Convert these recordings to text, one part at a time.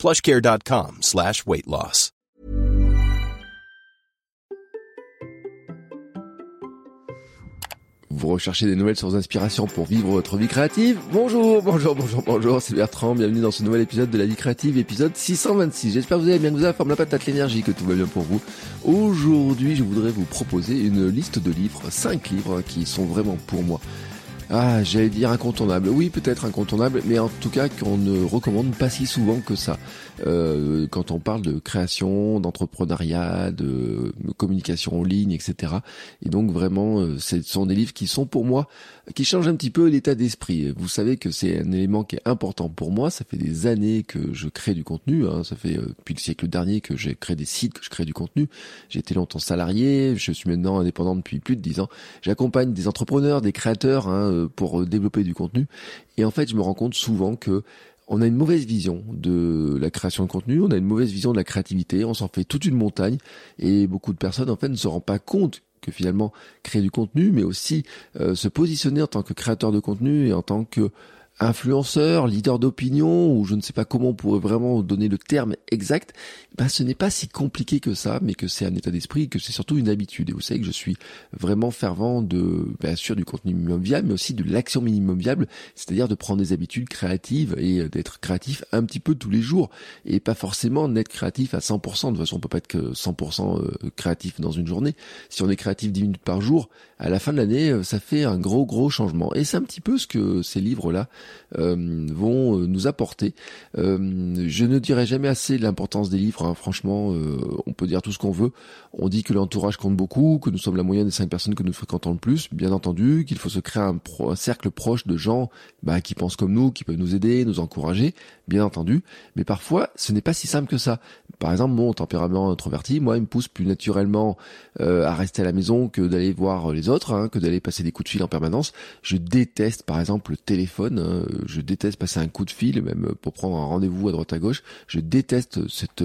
plushcare.com slash weight loss. Vous recherchez des nouvelles sources d'inspiration pour vivre votre vie créative Bonjour, bonjour, bonjour, bonjour, c'est Bertrand, bienvenue dans ce nouvel épisode de la vie créative, épisode 626. J'espère que vous allez bien, que vous avez forme la patate, l'énergie, que tout va bien pour vous. Aujourd'hui, je voudrais vous proposer une liste de livres, 5 livres qui sont vraiment pour moi ah, j'allais dire incontournable. Oui, peut-être incontournable, mais en tout cas qu'on ne recommande pas si souvent que ça. Euh, quand on parle de création, d'entrepreneuriat, de communication en ligne, etc. Et donc vraiment, euh, ce sont des livres qui sont pour moi, qui changent un petit peu l'état d'esprit. Vous savez que c'est un élément qui est important pour moi. Ça fait des années que je crée du contenu. Hein. Ça fait euh, depuis le siècle dernier que j'ai créé des sites, que je crée du contenu. J'ai été longtemps salarié. Je suis maintenant indépendant depuis plus de dix ans. J'accompagne des entrepreneurs, des créateurs. Hein, pour euh, développer du contenu. Et en fait, je me rends compte souvent que on a une mauvaise vision de la création de contenu, on a une mauvaise vision de la créativité, on s'en fait toute une montagne et beaucoup de personnes en fait ne se rendent pas compte que finalement créer du contenu, mais aussi euh, se positionner en tant que créateur de contenu et en tant que influenceur, leader d'opinion, ou je ne sais pas comment on pourrait vraiment donner le terme exact, ben ce n'est pas si compliqué que ça, mais que c'est un état d'esprit, que c'est surtout une habitude. Et vous savez que je suis vraiment fervent de, bien sûr, du contenu minimum viable, mais aussi de l'action minimum viable, c'est-à-dire de prendre des habitudes créatives et d'être créatif un petit peu tous les jours, et pas forcément d'être créatif à 100%. De toute façon, on peut pas être que 100% euh, créatif dans une journée. Si on est créatif 10 minutes par jour, à la fin de l'année, euh, ça fait un gros gros changement. Et c'est un petit peu ce que ces livres-là euh, vont euh, nous apporter. Euh, je ne dirai jamais assez l'importance des livres. Hein. Franchement, on peut dire tout ce qu'on veut. On dit que l'entourage compte beaucoup, que nous sommes la moyenne des cinq personnes que nous fréquentons le plus. Bien entendu, qu'il faut se créer un, cercle proche de gens bah, qui pensent comme nous, qui peuvent nous aider, nous encourager. Bien entendu. Mais parfois, ce n'est pas si simple que ça. Par exemple, mon tempérament introverti, moi, il me pousse plus naturellement à rester à la maison que d'aller voir les autres, hein, que d'aller passer des coups de fil en permanence. Je déteste, par exemple, le téléphone. Hein, je déteste passer un coup de fil, même pour prendre un rendez-vous à droite à gauche. Je déteste cette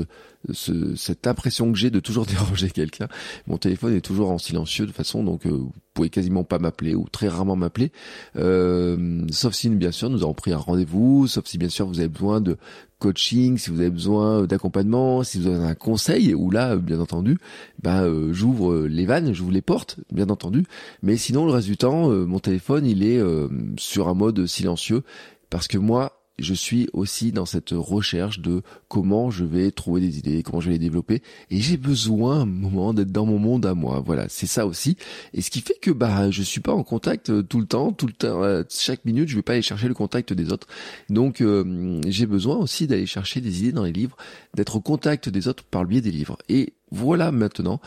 cette impression que j'ai de toujours déranger quelqu'un. Mon téléphone est toujours en silencieux de façon, donc euh, pouvez quasiment pas m'appeler ou très rarement m'appeler. Euh, sauf si bien sûr nous avons pris un rendez-vous, sauf si bien sûr vous avez besoin de coaching, si vous avez besoin d'accompagnement, si vous avez un conseil, ou là, bien entendu, ben euh, j'ouvre les vannes, j'ouvre les portes, bien entendu. Mais sinon, le reste du temps, mon téléphone, il est sur un mode silencieux parce que moi, je suis aussi dans cette recherche de comment je vais trouver des idées, comment je vais les développer, et j'ai besoin un moment d'être dans mon monde à moi. Voilà, c'est ça aussi. Et ce qui fait que bah je suis pas en contact euh, tout le temps, tout le temps, euh, chaque minute, je vais pas aller chercher le contact des autres. Donc euh, j'ai besoin aussi d'aller chercher des idées dans les livres, d'être au contact des autres par le biais des livres. Et voilà maintenant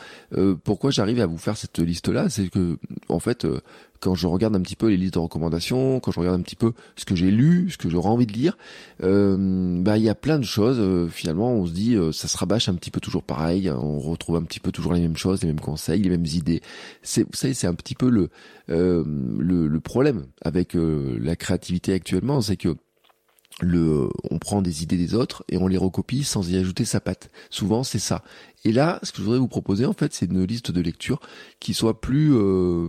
pourquoi j'arrive à vous faire cette liste là, c'est que en fait quand je regarde un petit peu les listes de recommandations, quand je regarde un petit peu ce que j'ai lu, ce que j'aurais envie de lire, euh, bah il y a plein de choses. Euh, finalement, on se dit euh, ça se rabâche un petit peu toujours pareil. Hein, on retrouve un petit peu toujours les mêmes choses, les mêmes conseils, les mêmes idées. C'est, vous savez, c'est un petit peu le le, le, problème avec la créativité actuellement, c'est que le, on prend des idées des autres et on les recopie sans y ajouter sa patte. Souvent, c'est ça. Et là, ce que je voudrais vous proposer, en fait, c'est une liste de lecture qui soit plus, euh,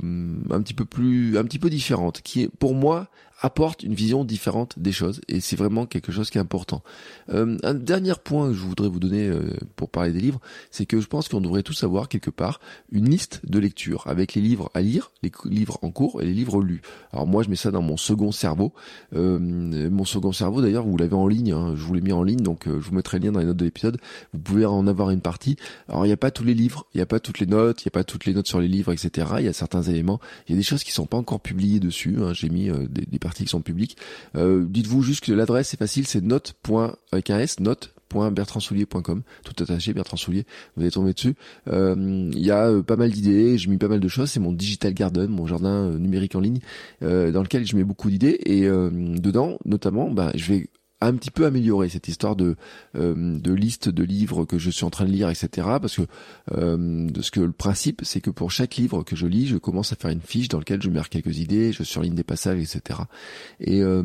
un petit peu plus, un petit peu différente, qui pour moi, apporte une vision différente des choses et c'est vraiment quelque chose qui est important. Euh, un dernier point que je voudrais vous donner euh, pour parler des livres, c'est que je pense qu'on devrait tous avoir quelque part une liste de lecture avec les livres à lire, les livres en cours et les livres lus. Alors moi je mets ça dans mon second cerveau. Euh, mon second cerveau d'ailleurs vous l'avez en ligne, hein, je vous l'ai mis en ligne donc je vous mettrai le lien dans les notes de l'épisode. Vous pouvez en avoir une partie. Alors il n'y a pas tous les livres, il n'y a pas toutes les notes, il n'y a pas toutes les notes sur les livres, etc. Il y a certains éléments, il y a des choses qui sont pas encore publiées dessus. Hein. J'ai mis des, des parties qui sont publiques. Euh, dites-vous juste que l'adresse est facile, c'est note. avec un S, note tout attaché Bertrand Soulier vous allez tomber dessus euh, il y a euh, pas mal d'idées j'ai mis pas mal de choses c'est mon digital garden mon jardin numérique en ligne dans lequel je mets beaucoup d'idées et dedans notamment bah, je vais un petit peu amélioré cette histoire de euh, de liste de livres que je suis en train de lire, etc. Parce que euh, ce que le principe, c'est que pour chaque livre que je lis, je commence à faire une fiche dans laquelle je mets quelques idées, je surligne des passages, etc. Et euh,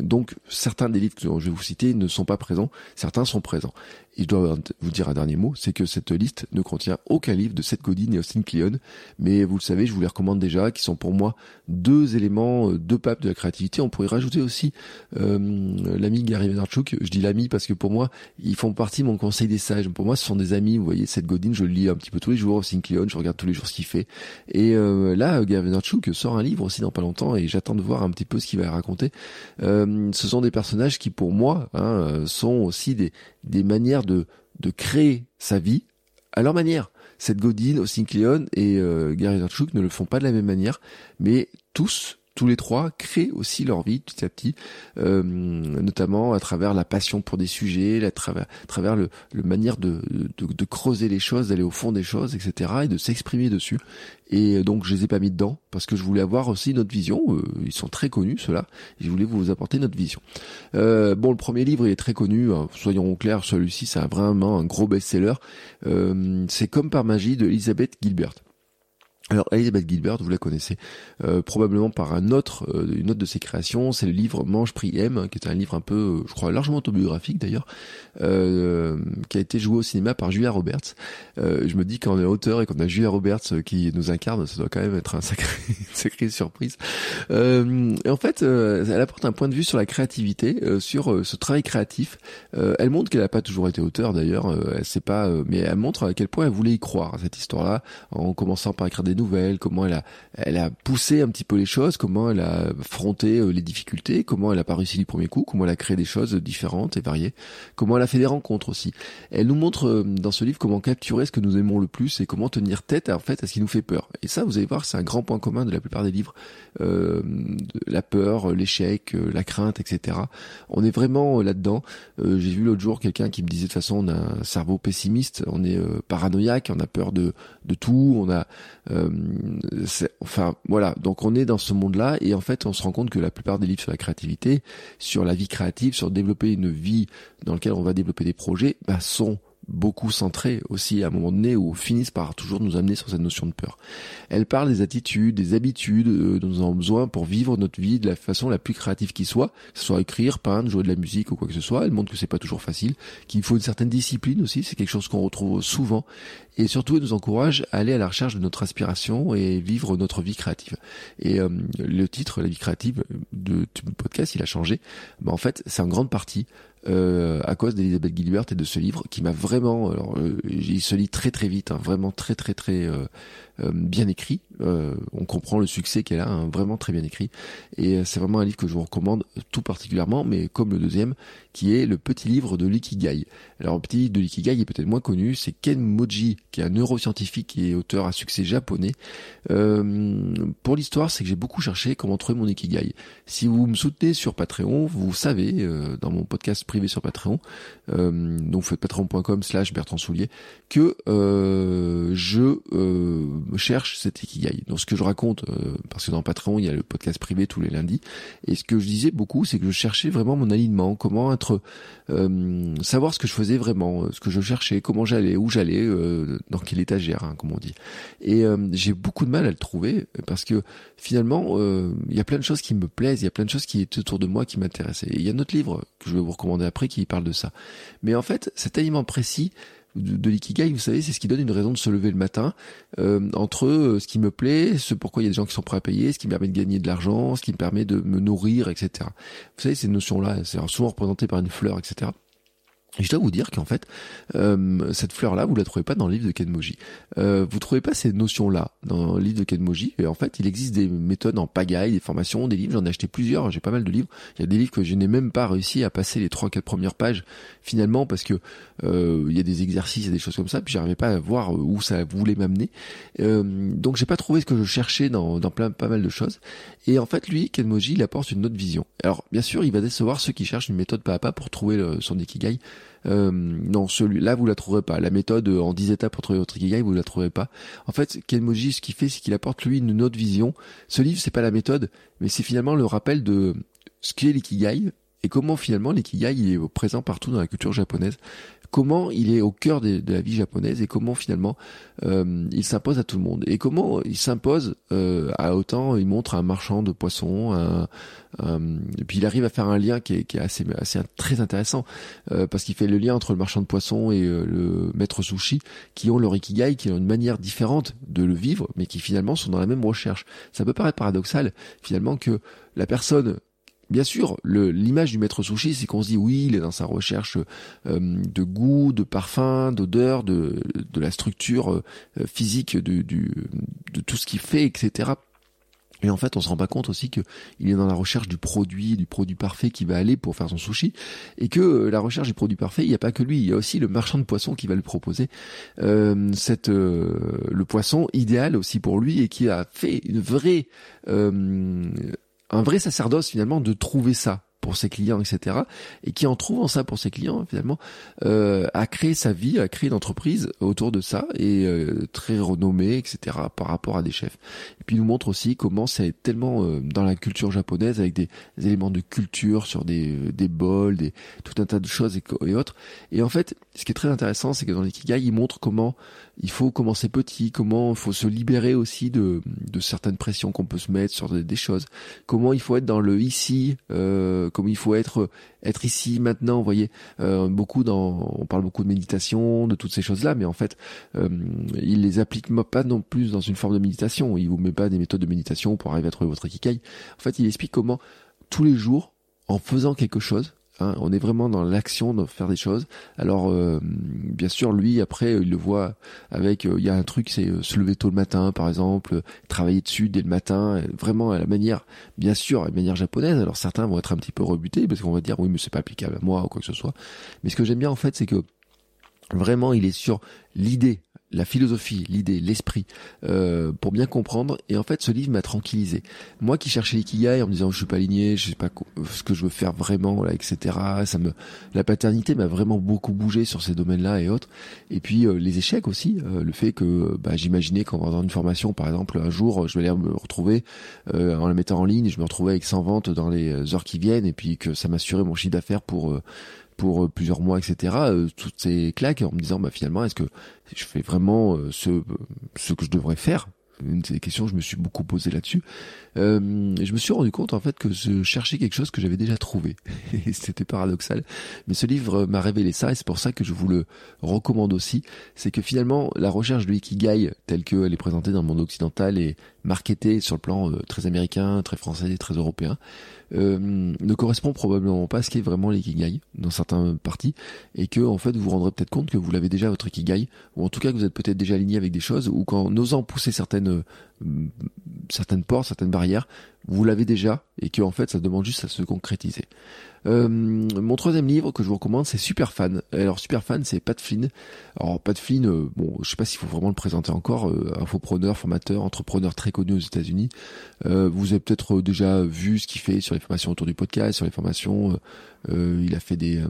donc certains des livres que je vais vous citer ne sont pas présents, certains sont présents. Et je dois vous dire un dernier mot, c'est que cette liste ne contient aucun livre de Seth Godin et Austin Kleon, mais vous le savez, je vous les recommande déjà, qui sont pour moi deux éléments, deux papes de la créativité. On pourrait rajouter aussi euh, l'ami Gary Vaynerchuk. Je dis l'ami parce que pour moi, ils font partie de mon conseil des sages. Pour moi, ce sont des amis. Vous voyez, Seth Godin, je le lis un petit peu tous les jours. Austin Kleon, je regarde tous les jours ce qu'il fait. Et euh, là, Gary Vaynerchuk sort un livre aussi dans pas longtemps et j'attends de voir un petit peu ce qu'il va raconter. Euh, ce sont des personnages qui, pour moi, hein, sont aussi des, des manières de, créer sa vie à leur manière. Seth Godin, Austin Kleon et euh, Gary Vaynerchuk ne le font pas de la même manière, mais tous tous les trois créent aussi leur vie petit à petit, euh, notamment à travers la passion pour des sujets, à travers, à le, le manière de, creuser les choses, d'aller au fond des choses, etc., et de s'exprimer dessus. Et donc je les ai pas mis dedans parce que je voulais avoir aussi notre vision. Euh, ils sont très connus ceux-là. Je voulais vous apporter notre vision. Euh, bon, le premier livre il est très connu. Hein, soyons clairs, celui-ci c'est vraiment un gros best-seller. C'est comme par magie de Elizabeth Gilbert. Alors Elizabeth Gilbert, vous la connaissez euh, probablement par un autre, euh, une autre de ses créations, c'est le livre Mange, Prix, M, qui est un livre un peu, euh, je crois, largement autobiographique d'ailleurs, qui a été joué au cinéma par Julia Roberts. je me dis quand on est auteur et qu'on a Julia Roberts qui nous incarne, ça doit quand même être un sacré, une sacrée surprise. et en fait, elle apporte un point de vue sur la créativité, sur ce travail créatif. elle montre qu'elle n'a pas toujours été auteur d'ailleurs, elle sait pas, mais elle montre à quel point elle voulait y croire cette histoire-là, en commençant par écrire des comment elle a, elle a poussé un petit peu les choses, comment elle a affronté euh, les difficultés, comment elle a pas réussi du premier coup, comment elle a créé des choses différentes et variées, comment elle a fait des rencontres aussi. Elle nous montre euh, dans ce livre comment capturer ce que nous aimons le plus et comment tenir tête en fait à ce qui nous fait peur. Et ça, vous allez voir, c'est un grand point commun de la plupart des livres. Euh, la peur, l'échec, euh, la crainte, etc. On est vraiment là-dedans. J'ai vu l'autre jour quelqu'un qui me disait de façon on a un cerveau pessimiste, on est paranoïaque, on a peur de, de tout, on a enfin voilà, donc on est dans ce monde-là et en fait on se rend compte que la plupart des livres sur la créativité, sur la vie créative, sur développer une vie dans laquelle on va développer des projets, bah, sont beaucoup centrés aussi à un moment donné ou finissent par toujours nous amener sur cette notion de peur. Elle parle des attitudes, des habitudes euh, dont nous avons besoin pour vivre notre vie de la façon la plus créative qui soit, que ce soit écrire, peindre, jouer de la musique ou quoi que ce soit. Elle montre que c'est pas toujours facile, qu'il faut une certaine discipline aussi, c'est quelque chose qu'on retrouve souvent et surtout elle nous encourage à aller à la recherche de notre aspiration et vivre notre vie créative. Et euh, le titre, la vie créative de, podcast, il a changé. Mais en fait, c'est en grande partie euh, à cause d'Elisabeth Gilbert et de ce livre qui m'a vraiment, alors, euh, il se lit très très vite, hein, vraiment très très très euh, bien écrit. Euh, on comprend le succès qu'elle a, hein, vraiment très bien écrit. Et euh, c'est vraiment un livre que je vous recommande tout particulièrement, mais comme le deuxième, qui est le petit livre de l'Ikigai. Alors le petit livre de l'Ikigai est peut-être moins connu, c'est Ken Moji, qui est un neuroscientifique et auteur à succès japonais. pour l'histoire, c'est que j'ai beaucoup cherché comment trouver mon Ikigai. Si vous me soutenez sur Patreon, vous savez, dans mon podcast privé sur Patreon, donc faites patreon.com slash Bertrand Soulier, que je cherche cet ikigai. Donc ce que je raconte, euh, parce que dans Patreon il y a le podcast privé tous les lundis, et ce que je disais beaucoup, c'est que je cherchais vraiment mon alignement, comment être, euh, savoir ce que je faisais vraiment, ce que je cherchais, comment j'allais, où j'allais, euh, dans quelle étagère, hein, comme on dit. Et j'ai beaucoup de mal à le trouver parce que finalement il y a plein de choses qui me plaisent, il y a plein de choses qui étaient autour de moi qui m'intéressaient. Il y a un autre livre que je vais vous recommander après qui parle de ça. Mais en fait, cet aliment précis, de, l'ikigai, vous savez, c'est ce qui donne une raison de se lever le matin euh, entre euh, ce qui me plaît, ce pourquoi il y a des gens qui sont prêts à payer, ce qui me permet de gagner de l'argent, ce qui me permet de me nourrir, etc. Vous savez, ces notions-là, c'est souvent représenté par une fleur, etc. Et je dois vous dire qu'en fait, euh, cette fleur-là, vous la trouvez pas dans le livre de Kenmoji. Euh, vous trouvez pas ces notions-là dans le livre de Kenmoji. Et en fait, il existe des méthodes en pagaille, des formations, des livres. J'en ai acheté plusieurs. J'ai pas mal de livres. Il y a des livres que je n'ai même pas réussi à passer les trois, quatre premières pages finalement parce que euh, il y a des exercices et des choses comme ça. Puis j'arrivais pas à voir où ça voulait m'amener. Euh, donc j'ai pas trouvé ce que je cherchais dans, dans plein, pas mal de choses. Et en fait, lui, Kenmoji, il apporte une autre vision. Alors, bien sûr, il va décevoir ceux qui cherchent une méthode pas à pas pour trouver son ikigai. Euh, non, celui-là, vous la trouverez pas. La méthode euh, en 10 étapes pour trouver votre ikigai, vous la trouverez pas. En fait, Kenmoji, ce qu'il fait, c'est qu'il apporte lui une autre vision. Ce livre, c'est pas la méthode, mais c'est finalement le rappel de ce qu'est l'ikigai et comment finalement l'ikigai est présent partout dans la culture japonaise comment il est au cœur de, la vie japonaise et comment finalement euh, il s'impose à tout le monde. Et comment il s'impose euh, à autant il montre un marchand de poissons puis il arrive à faire un lien qui est, assez, assez très intéressant euh, parce qu'il fait le lien entre le marchand de poissons et le maître sushi qui ont leur ikigai qui ont une manière différente de le vivre mais qui finalement sont dans la même recherche. Ça peut paraître paradoxal finalement que la personne Bien sûr, l'image du maître sushi, c'est qu'on se dit oui, il est dans sa recherche euh, de goût, de parfum, d'odeur, de, de la structure euh, physique de, du, de tout ce qu'il fait, etc. Et en fait, on se rend pas compte aussi que il est dans la recherche du produit, du produit parfait qui va aller pour faire son sushi, et que euh, la recherche du produit parfait, il n'y a pas que lui, il y a aussi le marchand de poissons qui va lui proposer euh, cette le poisson idéal aussi pour lui et qui a fait une vraie un vrai sacerdoce finalement de trouver ça pour ses clients, etc. Et qui en trouvant ça pour ses clients, finalement, euh, a créé sa vie, a créé une entreprise autour de ça et euh, très renommée, etc. par rapport à des chefs. Et puis il nous montre aussi comment c'est tellement euh, dans la culture japonaise avec des, éléments de culture sur des, des bols, des tout un tas de choses et, autres. Et en fait, ce qui est très intéressant, c'est que dans l'ikigai, il montre comment il faut commencer petit, comment il faut se libérer aussi de, certaines pressions qu'on peut se mettre sur des, choses, comment il faut être dans le ici, euh, comment il faut être être ici maintenant. Vous voyez, euh, beaucoup dans, on parle beaucoup de méditation, de toutes ces choses-là, mais en fait, euh, il les applique pas non plus dans une forme de méditation. Il vous met pas des méthodes de méditation pour arriver à trouver votre ikigai. En fait, il explique comment tous les jours, en faisant quelque chose, Hein, on est vraiment dans l'action de faire des choses. Alors, euh, bien sûr, lui, après, il le voit avec, euh, il y a un truc, c'est euh, se lever tôt le matin, par exemple, travailler dessus dès le matin, vraiment à la manière, bien sûr, à la manière japonaise. Alors, certains vont être un petit peu rebutés parce qu'on va dire, oui, mais c'est pas applicable à moi ou quoi que ce soit. Mais ce que j'aime bien, en fait, c'est que vraiment, il est sur l'idée la philosophie, l'idée, l'esprit, euh, pour bien comprendre. Et en fait, ce livre m'a tranquillisé. Moi qui cherchais l'ikigai en me disant je suis pas aligné, je sais pas ce que je veux faire vraiment, là, etc. Ça me, la paternité m'a vraiment beaucoup bougé sur ces domaines-là et autres. Et puis euh, les échecs aussi, euh, le fait que bah, j'imaginais qu'en faisant une formation, par exemple, un jour, je vais aller me retrouver en la mettant en ligne, je me retrouvais avec 100 ventes dans les heures qui viennent, et puis que ça m'assurait mon chiffre d'affaires pour pour euh, plusieurs mois, etc. Euh, toutes ces claques en me disant, bah finalement, est-ce que je fais vraiment euh, ce ce que je devrais faire? Une des questions je me suis beaucoup posé là-dessus. Euh, je me suis rendu compte en fait que je cherchais quelque chose que j'avais déjà trouvé. C'était paradoxal, mais ce livre m'a révélé ça et c'est pour ça que je vous le recommande aussi. C'est que finalement la recherche de l'ikigai telle qu'elle est présentée dans le monde occidental et marketée sur le plan très américain, très français, très européen, euh, ne correspond probablement pas à ce qui est vraiment l'ikigai dans certains parties et que en fait vous vous rendrez peut-être compte que vous l'avez déjà votre ikigai ou en tout cas que vous êtes peut-être déjà aligné avec des choses ou qu'en osant pousser certaines euh, certaines portes, certaines barrières, vous l'avez déjà et que en fait ça demande juste à se concrétiser. Euh, mon troisième livre que je vous recommande, c'est Super Fan. Alors Super Fan, c'est Pat Flynn. Alors Pat Flynn, euh, bon, je sais pas s'il faut vraiment le présenter encore. Euh, infopreneur, formateur, entrepreneur très connu aux États-Unis. Euh, vous avez peut-être déjà vu ce qu'il fait sur les formations autour du podcast, sur les formations. Il a fait des,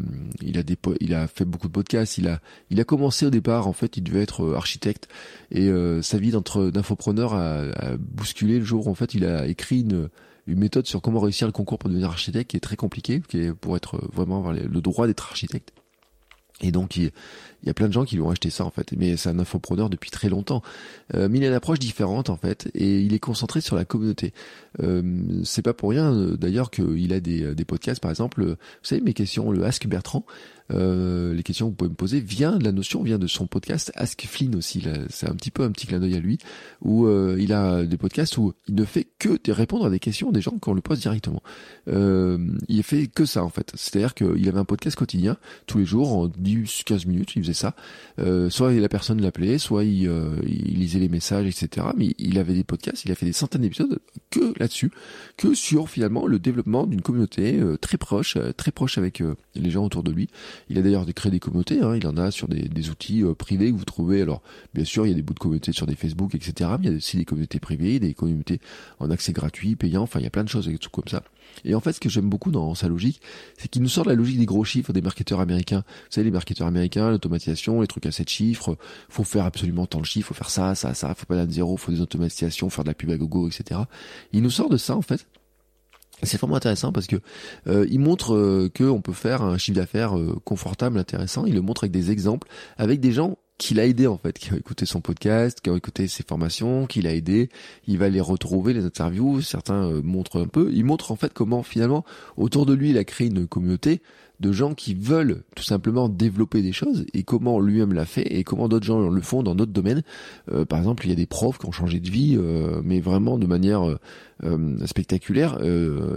il a des, il a fait beaucoup de podcasts. Il a, il a commencé au départ. En fait, il devait être architecte et sa vie d'infopreneur a, a bousculé le jour où en fait il a écrit une une méthode sur comment réussir le concours pour devenir architecte qui est très compliqué, qui est pour être vraiment avoir le droit d'être architecte. Et donc il, y a plein de gens qui lui ont acheté ça en fait, mais c'est un infopreneur depuis très longtemps. Euh, mais il a une approche différente en fait, et il est concentré sur la communauté. Euh, c'est pas pour rien euh, d'ailleurs qu'il a des, des podcasts, par exemple, vous savez mes questions, le Ask Bertrand, euh, les questions que vous pouvez me poser vient la notion vient de son podcast Ask Flynn aussi. C'est un petit peu un petit clin d'œil à lui où euh, il a des podcasts où il ne fait que de répondre à des questions des gens qu'on lui pose directement. Euh, il fait que ça en fait. C'est-à-dire qu'il avait un podcast quotidien tous les jours en 10-15 minutes. Il ça. Euh, soit la personne l'appelait, soit il, il, lisait les messages, etc. Mais il avait des podcasts. Il a fait des centaines d'épisodes que là-dessus, que sur finalement le développement d'une communauté très proche, très proche avec les gens autour de lui. Il a d'ailleurs créé des communautés, hein, il en a sur des, des outils euh, privés que vous trouvez. Alors, bien sûr, il y a des bouts de communautés sur des Facebook, etc. Mais il y a aussi des communautés privées, des communautés en accès gratuit, payant. Enfin, il y a plein de choses comme ça. Et en fait, ce que j'aime beaucoup dans sa logique, c'est qu'il nous sort de la logique des gros chiffres des marketeurs américains. Vous savez, les marketeurs américains, l'automatisation, les trucs à 7 chiffres, faut faire absolument tant de chiffres, faut faire ça, ça, ça, faut pas de zéro, faut des automatisations, faire de la pub à gogo, etc. Il nous sort de ça, en fait, C'est vraiment intéressant parce que euh, il montre euh, que on peut faire un chiffre d'affaires euh, confortable, intéressant. Il le montre avec des exemples, avec des gens qu'il a aidé en fait, qui ont écouté son podcast, qui ont écouté ses formations, qu'il a aidé. Il va les retrouver les interviews. Certains euh, montrent un peu. Il montre en fait comment finalement autour de lui il a créé une communauté de gens qui veulent tout simplement développer des choses et comment lui-même l'a fait et comment d'autres gens le font dans d'autres domaines. Euh, par exemple, il y a des profs qui ont changé de vie, euh, mais vraiment de manière spectaculaire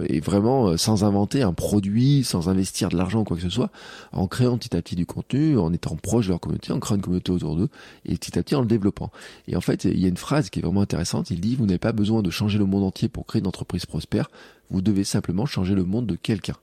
et vraiment sans inventer un produit, sans investir de l'argent ou quoi que ce soit, en créant petit à petit du contenu, en étant proche de leur communauté, en créant une communauté autour d'eux et petit à petit en le développant. Et en fait, il y a une phrase qui est vraiment intéressante. Il dit vous n'avez pas besoin de changer le monde entier pour créer une entreprise prospère. Vous devez simplement changer le monde de quelqu'un.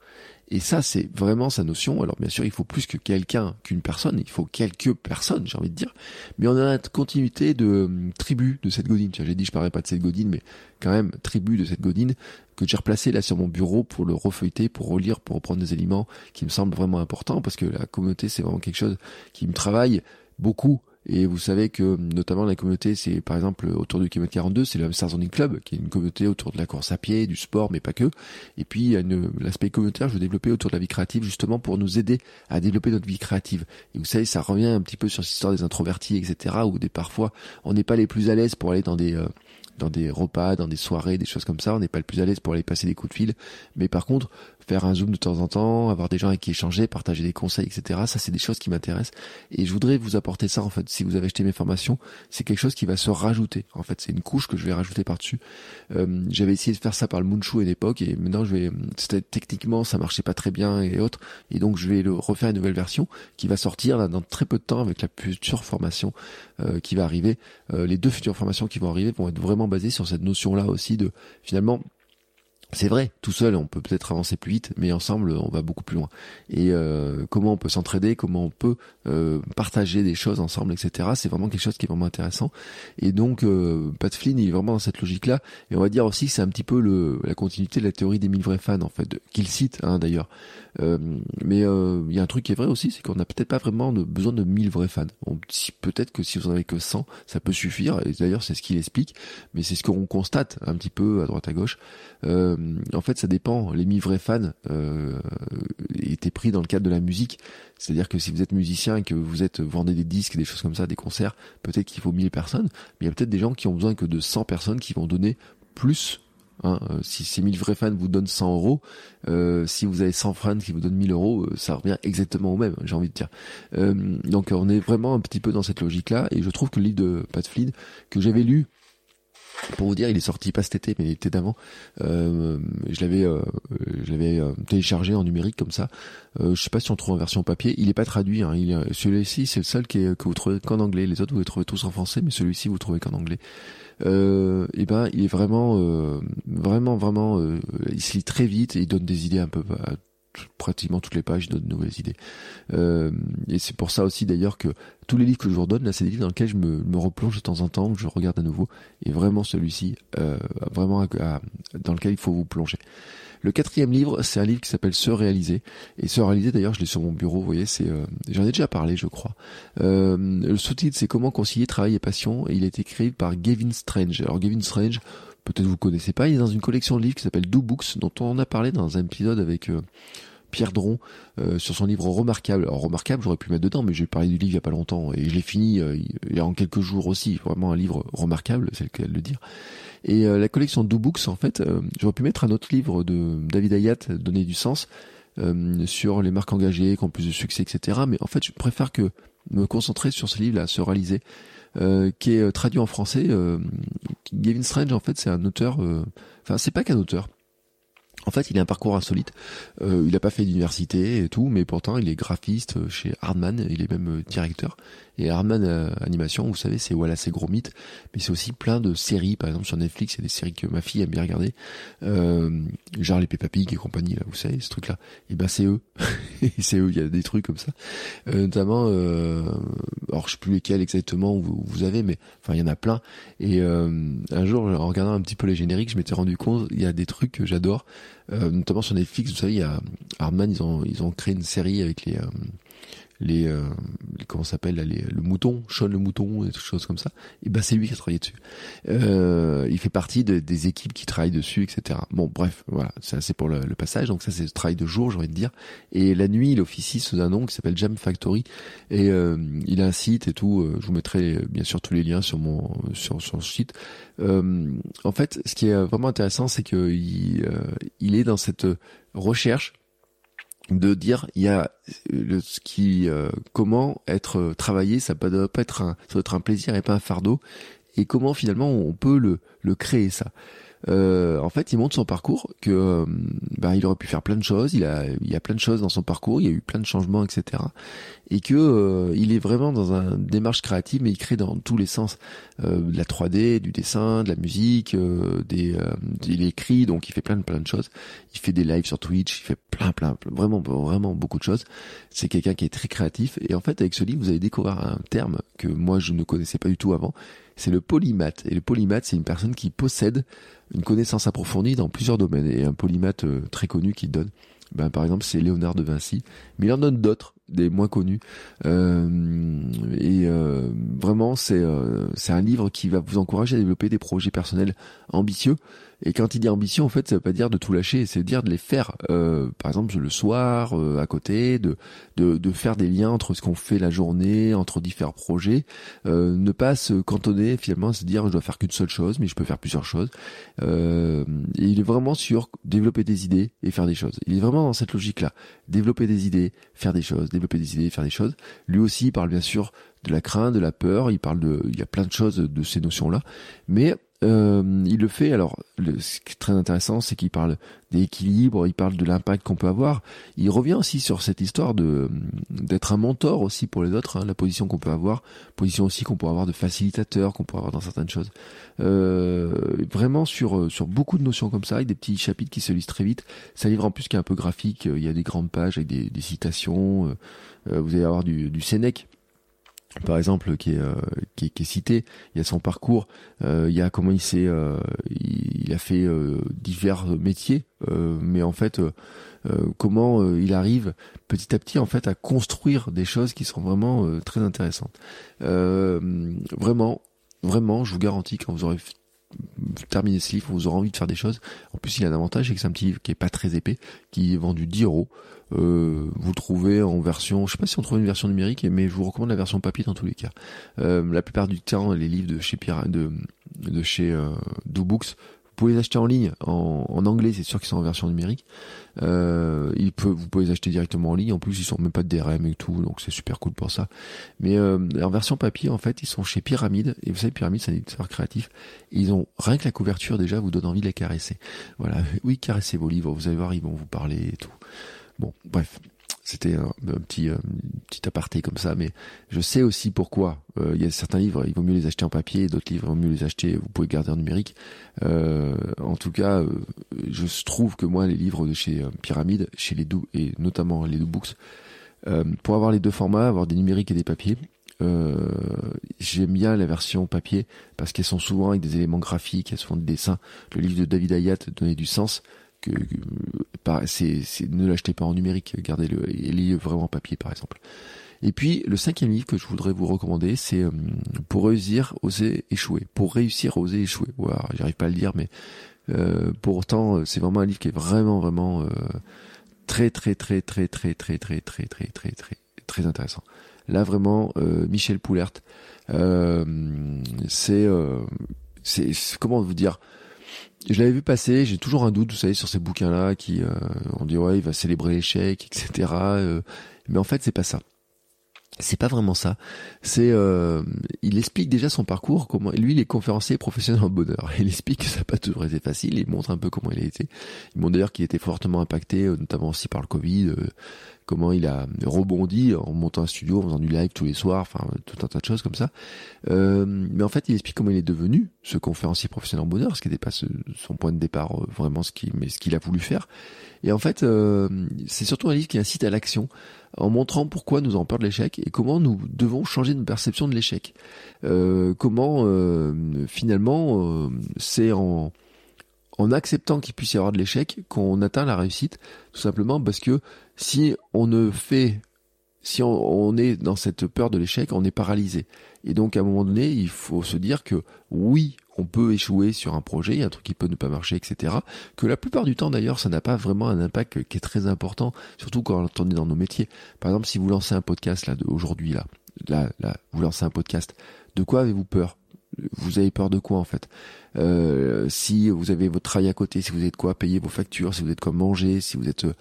Et ça, c'est vraiment sa notion. Alors bien sûr, il faut plus que quelqu'un, qu'une personne, il faut quelques personnes, j'ai envie de dire. Mais on a la continuité de tribu de cette godine. J'ai dit, je parlais pas de cette godine, mais quand même tribu de cette godine que j'ai replacé là sur mon bureau pour le refeuilleter, pour relire, pour reprendre des éléments qui me semblent vraiment importants parce que la communauté, c'est vraiment quelque chose qui me travaille beaucoup et vous savez que notamment la communauté, c'est par exemple autour du kilomètre 42, c'est le Hamster Running Club, qui est une communauté autour de la course à pied, du sport, mais pas que. Et puis l'aspect communautaire, je veux développer autour de la vie créative, justement pour nous aider à développer notre vie créative. Et vous savez, ça revient un petit peu sur cette histoire des introvertis, etc., où des parfois on n'est pas les plus à l'aise pour aller dans des euh, dans des repas, dans des soirées, des choses comme ça. On n'est pas le plus à l'aise pour aller passer des coups de fil. Mais par contre, faire un zoom de temps en temps, avoir des gens avec qui échanger, partager des conseils, etc. Ça, c'est des choses qui m'intéressent. Et je voudrais vous apporter ça, en fait. Si vous avez acheté mes formations, c'est quelque chose qui va se rajouter. En fait, c'est une couche que je vais rajouter par-dessus. Euh, J'avais essayé de faire ça par le Moonshoe à l'époque, et maintenant, je vais, techniquement, ça marchait pas très bien et autres. Et donc, je vais le refaire une nouvelle version qui va sortir dans très peu de temps avec la future formation euh, qui va arriver. Euh, les deux futures formations qui vont arriver vont être vraiment basées sur cette notion-là aussi de, finalement, c'est vrai, tout seul on peut peut-être avancer plus vite, mais ensemble on va beaucoup plus loin. Et euh, comment on peut s'entraider, comment on peut euh, partager des choses ensemble, etc. C'est vraiment quelque chose qui est vraiment intéressant. Et donc euh, Pat Flynn est vraiment dans cette logique-là. Et on va dire aussi que c'est un petit peu la continuité de la théorie des mille vrais fans en fait, qu'il cite hein, d'ailleurs. Euh, mais il y a un truc qui est vrai aussi, c'est qu'on n'a peut-être pas vraiment besoin de mille vrais fans. Peut-être que si vous en avez que 100, ça peut suffire. Et d'ailleurs c'est ce qu'il explique, mais c'est ce qu'on constate un petit peu à droite à gauche. Euh, en fait, ça dépend. Les mi vrais fans euh, étaient pris dans le cadre de la musique. C'est-à-dire que si vous êtes musicien et que vous êtes vendez des disques, des choses comme ça, des concerts, peut-être qu'il faut 1000 personnes. Mais il y a peut-être des gens qui ont besoin que de 100 personnes qui vont donner plus Hein, euh, si ces 1000 vrais fans vous donnent 100 euros, euh, si vous avez 100 fans qui vous donnent 1000 euros, euh, ça revient exactement au même, j'ai envie de dire. donc on est vraiment un petit peu dans cette logique-là, et je trouve que le livre de Pat Flynn, que j'avais lu pour vous dire, il est sorti pas cet été, mais l'été d'avant. Euh, je l'avais, euh, je l'avais euh, téléchargé en numérique comme ça. Euh, je sais pas si on trouve en version papier. Il est pas traduit. Hein. Celui-ci, c'est le seul qui est, que vous trouvez qu'en anglais. Les autres, vous les trouvez tous en français, mais celui-ci, vous trouvez qu'en anglais. Euh, et ben, il est vraiment, euh, vraiment, vraiment. il se lit très vite et il donne des idées un peu pratiquement toutes les pages de nouvelles idées. Euh, et c'est pour ça aussi d'ailleurs que tous les livres que je vous redonne, là, c'est des livres dans lesquels je me, replonge de temps en temps, je regarde à nouveau. Et vraiment celui-ci, euh, vraiment dans lequel il faut vous plonger. Le quatrième livre, c'est un livre qui s'appelle Se réaliser. Et Se réaliser, d'ailleurs, je l'ai sur mon bureau, vous voyez, c'est, euh, j'en ai déjà parlé, je crois. Euh, le sous-titre, c'est Comment concilier travail et passion. Et il été écrit par Gavin Strange. Alors, Gavin Strange, peut-être vous connaissez pas, il est dans une collection de livres qui s'appelle Do Books, dont on a parlé dans un épisode avec euh, Pierre Dron euh, sur son livre Remarquable. Alors Remarquable, j'aurais pu mettre dedans, mais j'ai parlé du livre il y a pas longtemps et je l'ai fini euh, il y a en quelques jours aussi. Vraiment un livre remarquable, c'est le cas de le dire. Et la collection Do Books, en fait, j'aurais pu mettre un autre livre de David Ayat, Donner du sens, sur les marques engagées qui ont plus de succès, etc. Mais en fait, je préfère que me concentrer sur ce livre-là, se réaliser euh, qui est euh, traduit en français. Euh, Gavin Strange, en fait, c'est un auteur. Enfin, c'est pas qu'un auteur. En fait, il a un parcours insolite. Euh, il n'a pas fait d'université et tout, mais pourtant, il est graphiste chez Hardman. Il est même directeur. Et Hardman euh, Animation, vous savez, c'est voilà, c'est gros mythe, mais c'est aussi plein de séries. Par exemple, sur Netflix, il y a des séries que ma fille aime bien regarder, euh, genre les Peppa Pig et compagnie. Là, vous savez, ce truc-là. Et ben, c'est eux. c'est eux. Il y a des trucs comme ça, euh, notamment. Euh, alors, je sais plus lesquels exactement vous, avez, mais enfin, il y en a plein. Et euh, un jour, en regardant un petit peu les génériques, je m'étais rendu compte, il y a des trucs que j'adore, notamment sur Netflix. Vous savez, il y a Hardman, ils ont ils ont créé une série avec les les, euh, les comment s'appelle le mouton, Sean le mouton, et des choses comme ça. Et ben c'est lui qui a travaillé dessus. Euh, il fait partie de, des équipes qui travaillent dessus, etc. Bon, bref, voilà, c'est assez pour le, le, passage. Donc ça c'est le travail de jour, j'ai envie de dire. Et la nuit, il officie sous un nom qui s'appelle Jam Factory. Et euh, il a un site et tout. Euh, je vous mettrai bien sûr tous les liens sur mon sur son site. Euh, en fait, ce qui est vraiment intéressant, c'est que il, il est dans cette recherche de dire il y a le, ce qui euh, comment être travaillé ça ne doit pas être un ça doit être un plaisir et pas un fardeau et comment finalement on peut le le créer ça euh, en fait, il montre son parcours que euh, bah, il aurait pu faire plein de choses. Il a, il y a plein de choses dans son parcours. Il y a eu plein de changements, etc. Et que euh, il est vraiment dans une démarche créative, mais il crée dans tous les sens euh, de la 3D, du dessin, de la musique, des, il écrit, donc il fait plein de plein de choses. Il fait des lives sur Twitch. Il fait plein, plein, plein vraiment, vraiment beaucoup de choses. C'est quelqu'un qui est très créatif. Et en fait, avec ce livre, vous allez découvrir un terme que moi je ne connaissais pas du tout avant. C'est le polymath. Et le polymath, c'est une personne qui possède une connaissance approfondie dans plusieurs domaines et un polymath euh, très connu qui donne. Ben, par exemple, c'est Léonard de Vinci, mais il en donne d'autres, des moins connus. Euh, et euh, vraiment, c'est c'est un livre qui va vous encourager à développer des projets personnels ambitieux et quand il dit ambition, en fait, ça veut pas dire de tout lâcher, c'est dire de les faire. Euh, par exemple, le soir, euh, à côté, de, de, de faire des liens entre ce qu'on fait la journée, entre différents projets. Euh, ne pas se cantonner finalement se dire je dois faire qu'une seule chose, mais je peux faire plusieurs choses. et il est vraiment sur développer des idées et faire des choses. Il est vraiment dans cette logique-là. Développer des idées, faire des choses, développer des idées, faire des choses. Lui aussi, il parle bien sûr de la crainte, de la peur. Il parle de, il y a plein de choses de ces notions-là, mais euh, il le fait. Alors, le, ce qui est très intéressant, c'est qu'il parle d'équilibre, il parle de l'impact qu'on peut avoir. Il revient aussi sur cette histoire de d'être un mentor aussi pour les autres, hein, la position qu'on peut avoir, position aussi qu'on peut avoir de facilitateur, qu'on peut avoir dans certaines choses. Euh, vraiment sur sur beaucoup de notions comme ça, avec des petits chapitres qui se lisent très vite. Ça livre en plus qui est un peu graphique. Il y a des grandes pages avec des, des citations. Euh, vous allez avoir du, du Sénèque par exemple qui est, euh, qui, est, qui est cité il y a son parcours euh, il y a comment il s'est euh, il, a fait divers métiers mais en fait comment il arrive petit à petit en fait à construire des choses qui sont vraiment très intéressantes. Vraiment vraiment je vous garantis quand vous aurez terminé ce livre vous aurez envie de faire des choses en plus il a un avantage c'est que c'est un petit livre qui est pas très épais qui est vendu 10 euros euh, vous trouvez en version, je sais pas si on trouve une version numérique, mais je vous recommande la version papier dans tous les cas. Euh, la plupart du temps, les livres de chez Pira, de, de chez euh, DoBooks, vous pouvez les acheter en ligne, en, en anglais, c'est sûr qu'ils sont en version numérique. Euh, il peut, vous pouvez les acheter directement en ligne. En plus, ils sont même pas de DRM et tout, donc c'est super cool pour ça. Mais euh, en version papier, en fait, ils sont chez Pyramide. Et vous savez, Pyramide, c'est un éditeur créatif. ils ont rien que la couverture déjà vous donne envie de les caresser. Voilà, oui, caressez vos livres. Vous allez voir, ils vont vous parler et tout. Bon, bref, c'était un, petit euh, petit aparté comme ça, mais je sais aussi pourquoi. Euh, il y a certains livres, il vaut mieux les acheter en papier, d'autres livres, il vaut mieux les acheter, vous pouvez garder en numérique. Euh, en tout cas, je trouve que moi, les livres de chez Pyramide, chez les deux et notamment les deux books, pour avoir les deux formats, avoir des numériques et des papiers, j'aime bien la version papier parce qu'elles sont souvent avec des éléments graphiques, elles sont des dessins. Le livre de David Hayat donnait du sens que, c'est, ne l'achetez pas en numérique, gardez-le et lisez vraiment en papier par exemple. Et puis le cinquième livre que je voudrais vous recommander, c'est euh, pour réussir, oser échouer. Pour réussir, oser échouer. Voilà, j'arrive pas à le dire, mais euh, pourtant euh, c'est vraiment un livre qui est vraiment vraiment euh, très très très très très très très très très très très très intéressant. Là vraiment, Michel Poulert, c'est c'est comment vous dire je l'avais vu passer, j'ai toujours un doute, vous savez, sur ces bouquins-là qui, euh, on dit ouais, il va célébrer l'échec, etc. Euh, mais en fait, c'est pas ça. C'est pas vraiment ça. C'est, euh, il explique déjà son parcours, comment lui, il est conférencier professionnel en bonheur. Il explique que ça n'a pas toujours été facile. Il montre un peu comment il a été. Il montre d'ailleurs qu'il était fortement impacté, notamment aussi par le Covid comment il a rebondi en montant un studio, en faisant du live tous les soirs, enfin tout un tas de choses comme ça. Euh, mais en fait, il explique comment il est devenu ce conférencier professionnel en bonheur, ce qui n'était pas son point de départ, euh, vraiment ce mais ce qu'il a voulu faire. Et en fait, euh, c'est surtout un livre qui incite à l'action, en montrant pourquoi nous avons peur de l'échec et comment nous devons changer notre perception de l'échec. comment finalement c'est en en acceptant qu'il puisse y avoir de l'échec qu'on atteint la réussite, tout simplement parce que si on ne fait si on, est dans cette peur de l'échec, on est paralysé. Et donc à un moment donné, il faut se dire que oui, on peut échouer sur un projet, il y a un truc qui peut ne pas marcher, etc. Que la plupart du temps d'ailleurs, ça n'a pas vraiment un impact qui est très important, surtout quand on est dans nos métiers. Par exemple, si vous lancez un podcast là aujourd'hui là, là, là, vous lancez un podcast, de quoi avez-vous peur? Vous avez peur de quoi en fait? Euh, Si vous avez votre travail à côté, si vous de quoi payer vos factures, si vous êtes quoi manger, si vous êtes euh,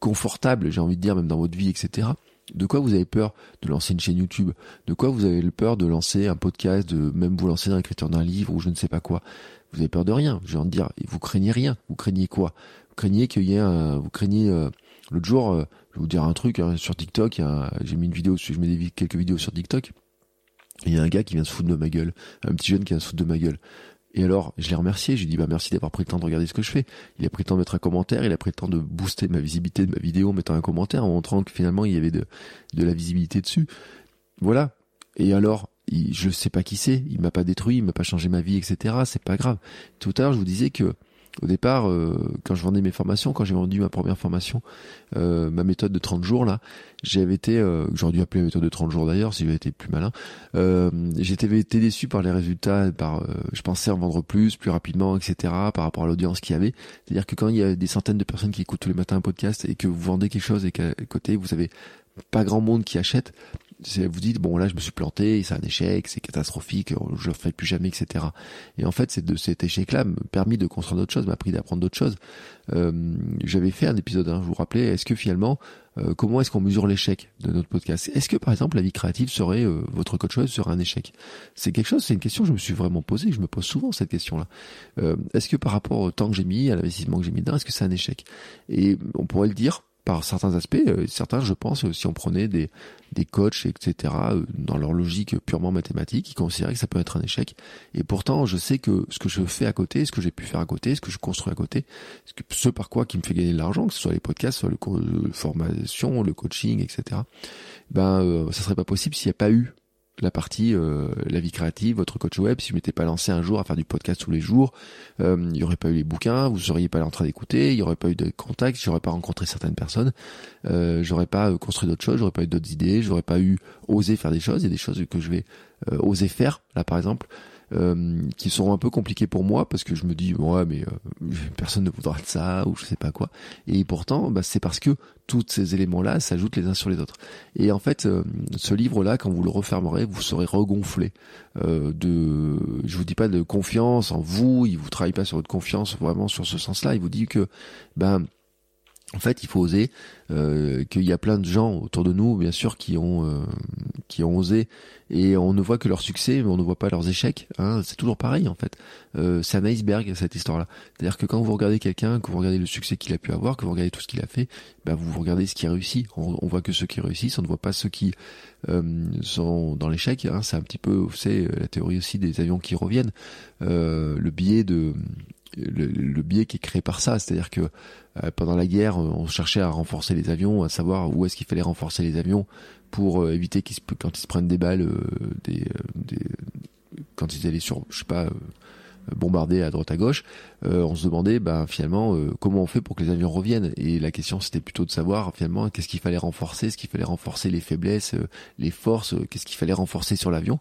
confortable, j'ai envie de dire, même dans votre vie, etc. De quoi vous avez peur de lancer une chaîne YouTube? De quoi vous avez peur de lancer un podcast, de même vous lancer dans l'écriture d'un livre ou je ne sais pas quoi? Vous avez peur de rien. J'ai envie de dire, vous craignez rien. Vous craignez quoi? Vous craignez qu'il y ait un, vous craignez euh, l'autre jour, je vais vous dire un truc hein, sur TikTok. J'ai mis une vidéo, je mets quelques vidéos sur TikTok il y a un gars qui vient se foutre de ma gueule, un petit jeune qui vient se foutre de ma gueule. Et alors, je l'ai remercié, je lui ai dit bah merci d'avoir pris le temps de regarder ce que je fais. Il a pris le temps de mettre un commentaire, il a pris le temps de booster ma visibilité de ma vidéo en mettant un commentaire, en montrant que finalement il y avait de, de la visibilité dessus. Voilà. Et alors, il, je sais pas qui c'est, il m'a pas détruit, il m'a pas changé ma vie, etc. C'est pas grave. Tout à l'heure, je vous disais que au départ, euh, quand je vendais mes formations, quand j'ai vendu ma première formation, euh, ma méthode de 30 jours là, j'avais été, euh, j'aurais dû appeler la méthode de 30 jours d'ailleurs si j'avais été plus malin. Euh, j'étais été déçu par les résultats, par, je pensais en vendre plus, plus rapidement, etc. Par rapport à l'audience qu'il y avait. C'est-à-dire que quand il y a des centaines de personnes qui écoutent tous les matins un podcast et que vous vendez quelque chose et qu'à côté vous avez pas grand monde qui achète, vous dites bon là je me suis planté, c'est un échec, c'est catastrophique, je le ferai plus jamais, etc. Et en fait, c'est de cet échec-là m'a permis de construire d'autres choses, m'a appris d'apprendre d'autres choses. Euh, J'avais fait un épisode, hein, je vous rappelais, est-ce que finalement, euh, comment est-ce qu'on mesure l'échec de notre podcast? Est-ce que par exemple la vie créative serait euh, votre coach web serait un échec? C'est quelque chose, c'est une question que je me suis vraiment posée, je me pose souvent cette question-là. Euh, est-ce que par rapport au temps que j'ai mis, à l'investissement que j'ai mis dedans, est-ce que c'est un échec? Et on pourrait le dire par certains aspects. Euh, certains, je pense, si on prenait des, des coachs, etc., euh, dans leur logique purement mathématique, ils considéraient que ça peut être un échec. Et pourtant, je sais que ce que je fais à côté, ce que j'ai pu faire à côté, ce que je construis à côté, ce, par quoi qui me fait gagner de l'argent, que ce soit les podcasts, soit le, formation, le coaching, etc., ben, euh, ça serait pas possible s'il n'y a pas eu la partie euh, la vie créative, votre coach web, si je m'étais pas lancé un jour à faire du podcast tous les jours, euh, il n'y aurait pas eu les bouquins, vous seriez pas en train d'écouter, il n'y aurait pas eu de contact, j'aurais pas rencontré certaines personnes, euh, j'aurais pas construit d'autres choses, j'aurais pas eu d'autres idées, j'aurais pas eu osé faire des choses, il y a des choses que je vais oser faire là par exemple euh, qui seront un peu compliqués pour moi parce que je me dis ouais mais euh, personne ne voudra de ça ou je sais pas quoi. Et pourtant bah, c'est parce que tous ces éléments là s'ajoutent les uns sur les autres. Et en fait euh, ce livre là quand vous le refermerez vous serez regonflé. De je vous dis pas de confiance en vous il vous travaille pas sur votre confiance vraiment sur ce sens là il vous dit que ben en fait, il faut oser. Euh, qu'il y a plein de gens autour de nous, bien sûr, qui ont euh, qui ont osé, et on ne voit que leur succès, mais on ne voit pas leurs échecs. Hein. C'est toujours pareil, en fait. Euh, c'est un iceberg cette histoire-là. C'est-à-dire que quand vous regardez quelqu'un, que vous regardez le succès qu'il a pu avoir, que vous regardez tout ce qu'il a fait, ben vous regardez ce qui réussit. On, on, voit que ceux qui réussissent, on ne voit pas ceux qui euh, sont dans l'échec. Hein. C'est un petit peu, vous la théorie aussi des avions qui reviennent. le biais de le, biais qui est créé par ça, c'est-à-dire que euh, pendant la guerre, on cherchait à renforcer les avions, à savoir où est-ce qu'il fallait renforcer les avions pour euh, éviter qu'ils quand ils se prennent des balles, euh, des, quand ils allaient sur, je sais pas, bombardés à droite à gauche, euh, on se demandait ben, finalement euh, comment on fait pour que les avions reviennent. Et la question c'était plutôt de savoir finalement qu'est-ce qu'il fallait renforcer, est-ce qu'il fallait renforcer les faiblesses, euh, les forces, qu'est-ce qu'il fallait renforcer sur l'avion,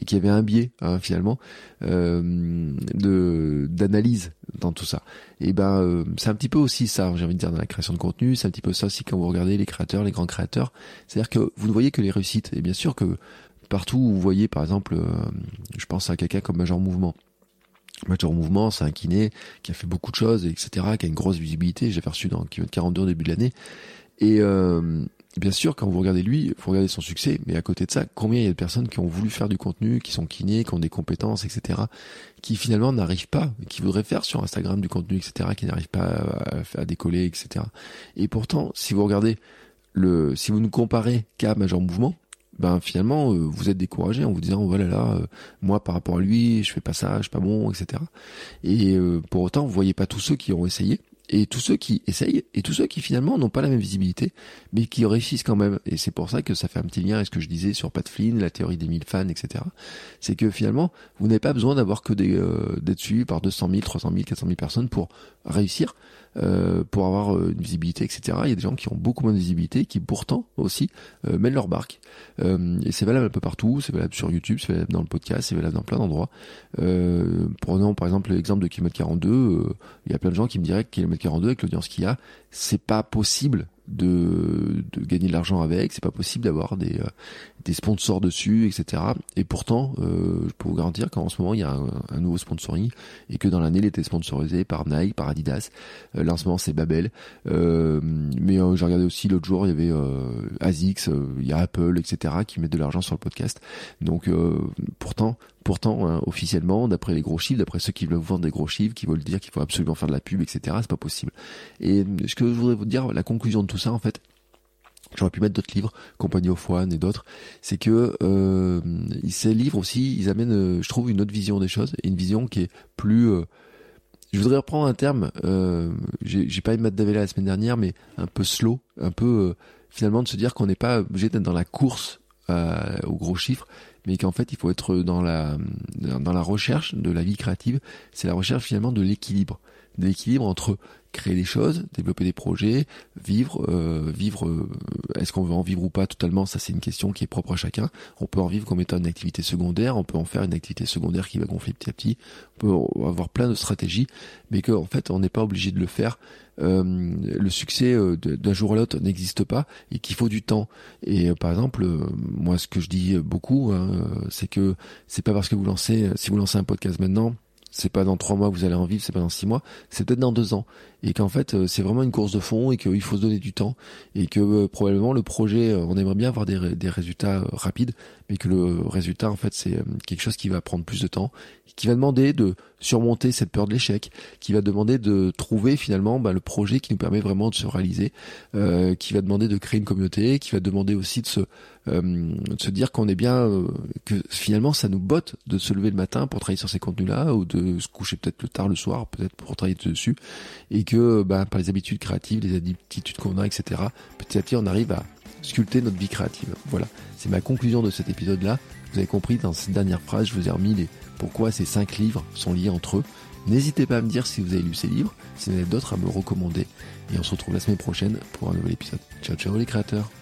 et qu'il y avait un biais hein, finalement de d'analyse dans tout ça. Et ben c'est un petit peu aussi ça, j'ai envie de dire dans la création de contenu, c'est un petit peu ça aussi quand vous regardez les créateurs, les grands créateurs, c'est-à-dire que vous ne voyez que les réussites. Et bien sûr que partout où vous voyez par exemple, je pense à quelqu'un comme Major Mouvement Major Mouvement, c'est un kiné qui a fait beaucoup de choses, etc., qui a une grosse visibilité. J'ai reçu dans Kilomètre 42 au début de l'année. Et euh, bien sûr, quand vous regardez lui, vous regardez son succès, mais à côté de ça, combien il y a de personnes qui ont voulu faire du contenu, qui sont kinés, qui ont des compétences, etc., qui finalement n'arrivent pas, qui voudraient faire sur Instagram du contenu, etc., qui n'arrivent pas à, à, décoller, etc. Et pourtant, si vous regardez le, si vous nous comparez qu'à Major Mouvement, ben finalement euh, vous êtes découragé en vous disant voilà là euh, moi par rapport à lui je fais pas ça je suis pas bon etc et euh, pour autant vous voyez pas tous ceux qui ont essayé et tous ceux qui essayent et tous ceux qui finalement n'ont pas la même visibilité mais qui réussissent quand même et c'est pour ça que ça fait un petit lien avec ce que je disais sur Pat Flynn la théorie des 1000 fans etc c'est que finalement vous n'avez pas besoin d'avoir que des d'être suivi par 200 000 300 000 400 000 personnes pour réussir euh, pour avoir euh, une visibilité, etc. Il y a des gens qui ont beaucoup moins de visibilité, qui pourtant aussi euh, mènent leur barque. et c'est valable un peu partout, c'est valable sur YouTube, c'est valable dans le podcast, c'est valable dans plein d'endroits. prenons par exemple l'exemple de Kilomètre 42, il y a plein de gens qui me diraient que Kilomètre 42, avec l'audience qu'il y a, c'est pas possible de, gagner de l'argent avec, c'est pas possible d'avoir des, euh, des sponsors dessus, etc. Et pourtant, euh, je peux vous garantir qu'en ce moment il y a un, un, nouveau sponsoring et que dans l'année il était sponsorisé par Nike, par Adidas. Euh, là en ce moment c'est Babel. Euh, mais euh, j'ai regardé aussi l'autre jour il y avait Asics, il y a Apple, etc. qui mettent de l'argent sur le podcast. Donc pourtant Pourtant, hein, officiellement, d'après les gros chiffres, d'après ceux qui veulent vendre des gros chiffres, qui veulent dire qu'il faut absolument faire de la pub, etc., c'est pas possible. Et ce que je voudrais vous dire, la conclusion de tout ça, en fait, j'aurais pu mettre d'autres livres, Compagnie au Foine et d'autres, c'est que euh, ces livres aussi, ils amènent, euh, je trouve, une autre vision des choses, une vision qui est plus... Euh, je voudrais reprendre un terme, euh, j'ai pas eu Matt Davella la semaine dernière, mais un peu slow, un peu euh, finalement de se dire qu'on n'est pas obligé d'être dans la course aux gros chiffres, mais qu'en fait il faut être dans la dans la recherche de la vie créative. C'est la recherche finalement de l'équilibre, de l'équilibre entre créer des choses, développer des projets, vivre, euh, vivre. Euh, est-ce qu'on veut en vivre ou pas totalement Ça, c'est une question qui est propre à chacun. On peut en vivre comme étant une activité secondaire, on peut en faire une activité secondaire qui va gonfler petit à petit. On peut avoir plein de stratégies, mais qu'en fait, on n'est pas obligé de le faire. Euh, le succès d'un jour à l'autre n'existe pas et qu'il faut du temps. Et par exemple, moi, ce que je dis beaucoup, hein, c'est que c'est pas parce que vous lancez, si vous lancez un podcast maintenant c'est pas dans trois mois que vous allez en vivre, c'est pas dans six mois, c'est peut-être dans deux ans. Et qu'en fait, euh, c'est vraiment une course de fond et qu'il faut se donner du temps. Et que euh, probablement le projet, euh, on aimerait bien avoir des, des résultats rapides, mais que le résultat, en fait, c'est quelque chose qui va prendre plus de temps, qui va demander de surmonter cette peur de l'échec, qui va demander de trouver finalement bah, le projet qui nous permet vraiment de se réaliser, qui va demander de créer une communauté, qui va demander aussi de se de se dire qu'on est bien, euh, que finalement ça nous botte de se lever le matin pour travailler sur ces contenus-là, ou de se coucher peut-être le tard le soir, peut-être pour travailler dessus, et que bah, par les habitudes créatives, les habitudes qu'on a, etc., petit à petit on arrive à sculpter notre vie créative. Voilà, c'est ma conclusion de cet épisode-là. Vous avez compris, dans cette dernière phrase, je vous ai remis les, pourquoi ces cinq livres sont liés entre eux. N'hésitez pas à me dire si vous avez lu ces livres, si vous en avez d'autres à me recommander. Et on se retrouve la semaine prochaine pour un nouvel épisode. Ciao ciao les créateurs